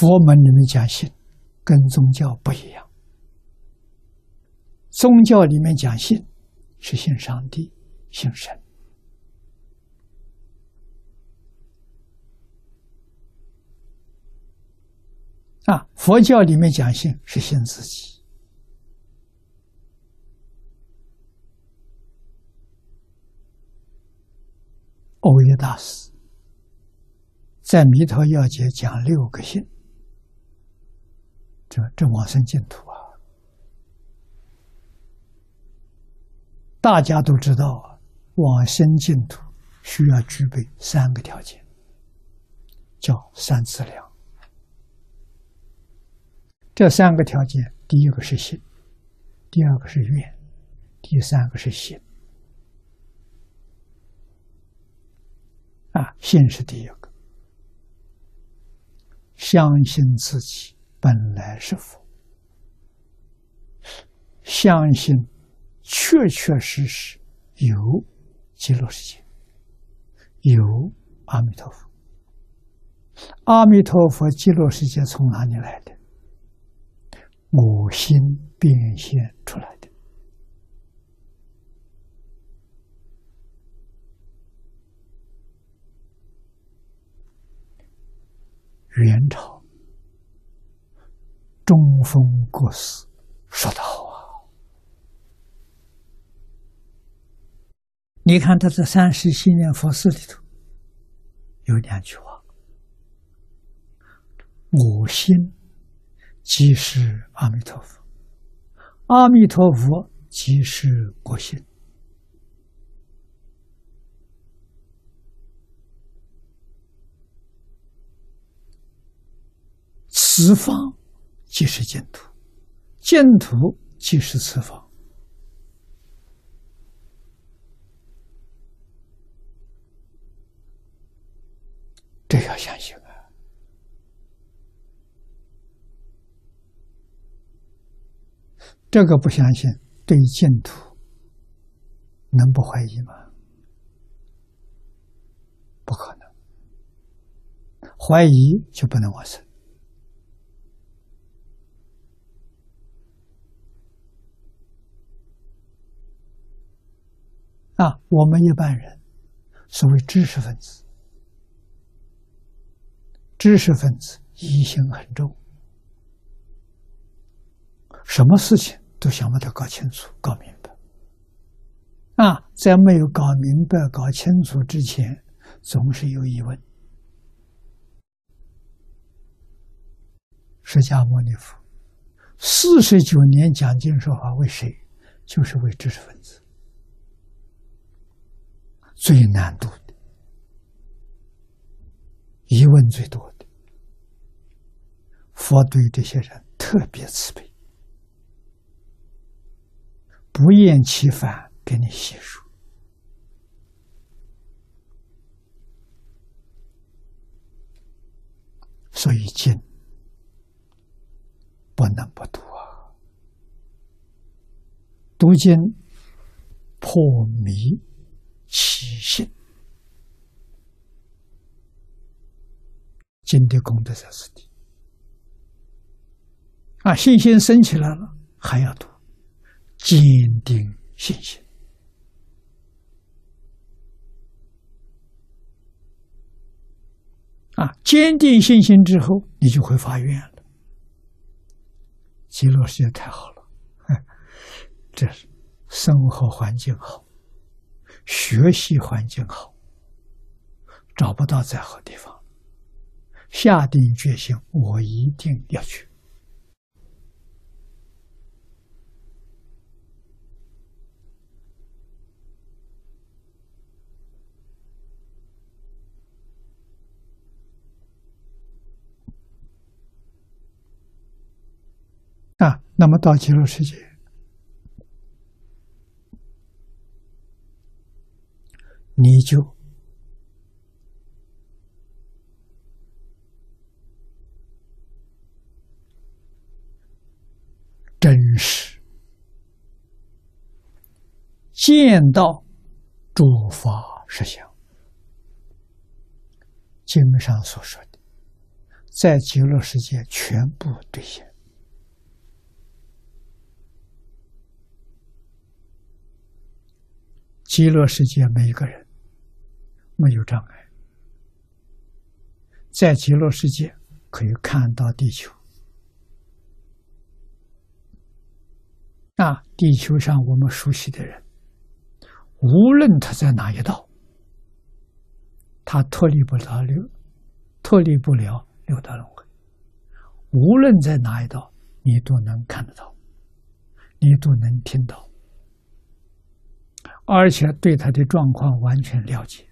佛门里面讲信，跟宗教不一样。宗教里面讲信，是信上帝、信神。啊，佛教里面讲信是信自己。欧耶大师在《弥陀要解》讲六个信，这这往生净土啊，大家都知道啊，往生净土需要具备三个条件，叫三资粮。这三个条件，第一个是信，第二个是愿，第三个是行。啊，信是第一个，相信自己本来是佛，相信确确实实有极乐世界，有阿弥陀佛。阿弥陀佛，极乐世界从哪里来的？我心变现出来的。元朝中峰国师说的好啊！你看他这三十七念佛寺里头有两句话：“我心。”即是阿弥陀佛，阿弥陀佛即是我心。此方即是净土，净土即是此方，这要相信啊。这个不相信，对于净土能不怀疑吗？不可能，怀疑就不能往生。啊，我们一般人所谓知识分子，知识分子疑心很重，什么事情？都想把它搞清楚、搞明白。啊，在没有搞明白、搞清楚之前，总是有疑问。释迦牟尼佛四十九年讲经说法，为谁？就是为知识分子，最难度的，疑问最多的。佛对这些人特别慈悲。不厌其烦给你细说，所以经不能不读啊！读经破迷起新，的功德在此地啊！信心升起来了，还要读。坚定信心啊！坚定信心之后，你就会发愿了。极乐世界太好了，这是生活环境好，学习环境好，找不到再好地方。下定决心，我一定要去。啊，那么到极乐世界，你就真实见到诸法实相，经上所说的在极乐世界全部兑现。极乐世界每一个人没有障碍，在极乐世界可以看到地球。那地球上我们熟悉的人，无论他在哪一道，他脱离不了六，脱离不了六道轮回。无论在哪一道，你都能看得到，你都能听到。而且对他的状况完全了解，